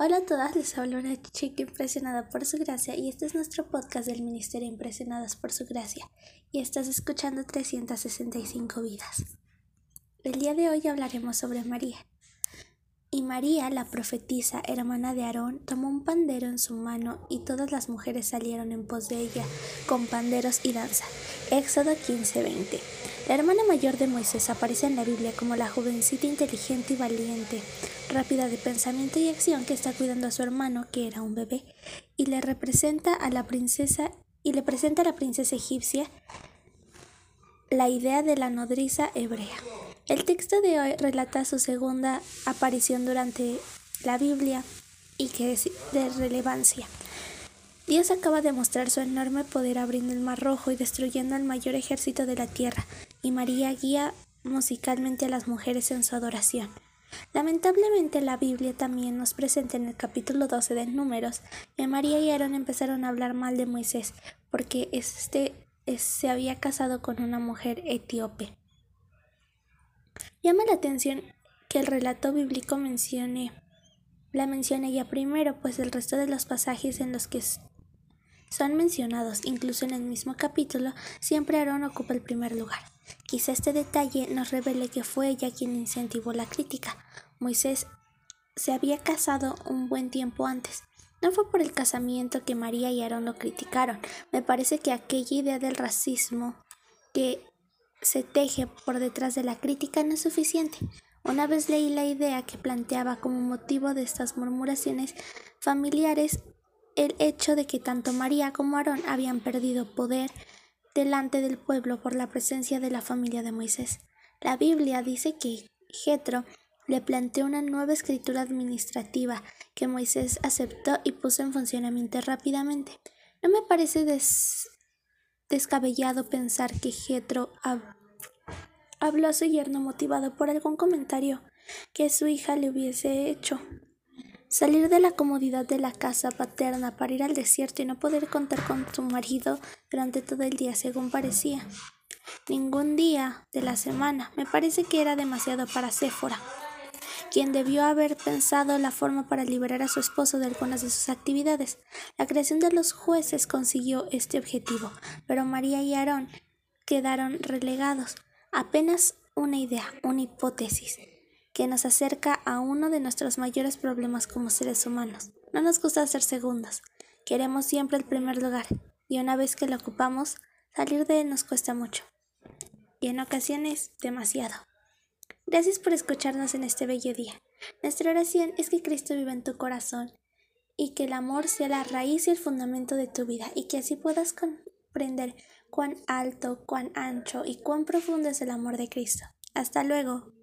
Hola a todas, les hablo una chica impresionada por su gracia y este es nuestro podcast del Ministerio Impresionadas por su gracia y estás escuchando 365 vidas. El día de hoy hablaremos sobre María. Y María, la profetisa, hermana de Aarón, tomó un pandero en su mano y todas las mujeres salieron en pos de ella con panderos y danza. Éxodo 15:20. La hermana mayor de Moisés aparece en la Biblia como la jovencita inteligente y valiente, rápida de pensamiento y acción que está cuidando a su hermano, que era un bebé, y le representa a la princesa y le presenta a la princesa egipcia la idea de la nodriza hebrea. El texto de hoy relata su segunda aparición durante la Biblia y que es de relevancia. Dios acaba de mostrar su enorme poder abriendo el Mar Rojo y destruyendo al mayor ejército de la tierra, y María guía musicalmente a las mujeres en su adoración. Lamentablemente la Biblia también nos presenta en el capítulo 12 de Números que María y Aarón empezaron a hablar mal de Moisés porque este se había casado con una mujer etíope. Llama la atención que el relato bíblico mencione la mencione ella primero, pues el resto de los pasajes en los que son mencionados, incluso en el mismo capítulo, siempre Aarón ocupa el primer lugar. Quizá este detalle nos revele que fue ella quien incentivó la crítica. Moisés se había casado un buen tiempo antes. No fue por el casamiento que María y Aarón lo criticaron. Me parece que aquella idea del racismo que se teje por detrás de la crítica no es suficiente. Una vez leí la idea que planteaba como motivo de estas murmuraciones familiares el hecho de que tanto María como Aarón habían perdido poder delante del pueblo por la presencia de la familia de Moisés. La Biblia dice que Jetro le planteó una nueva escritura administrativa que Moisés aceptó y puso en funcionamiento rápidamente. No me parece descabellado pensar que Jetro habló a su yerno motivado por algún comentario que su hija le hubiese hecho. Salir de la comodidad de la casa paterna para ir al desierto y no poder contar con su marido durante todo el día, según parecía. Ningún día de la semana. Me parece que era demasiado para Séfora, quien debió haber pensado la forma para liberar a su esposo de algunas de sus actividades. La creación de los jueces consiguió este objetivo, pero María y Aarón quedaron relegados. Apenas una idea, una hipótesis que nos acerca a uno de nuestros mayores problemas como seres humanos. No nos gusta ser segundos, queremos siempre el primer lugar, y una vez que lo ocupamos, salir de él nos cuesta mucho, y en ocasiones demasiado. Gracias por escucharnos en este bello día. Nuestra oración es que Cristo viva en tu corazón y que el amor sea la raíz y el fundamento de tu vida y que así puedas comprender cuán alto, cuán ancho y cuán profundo es el amor de Cristo. Hasta luego.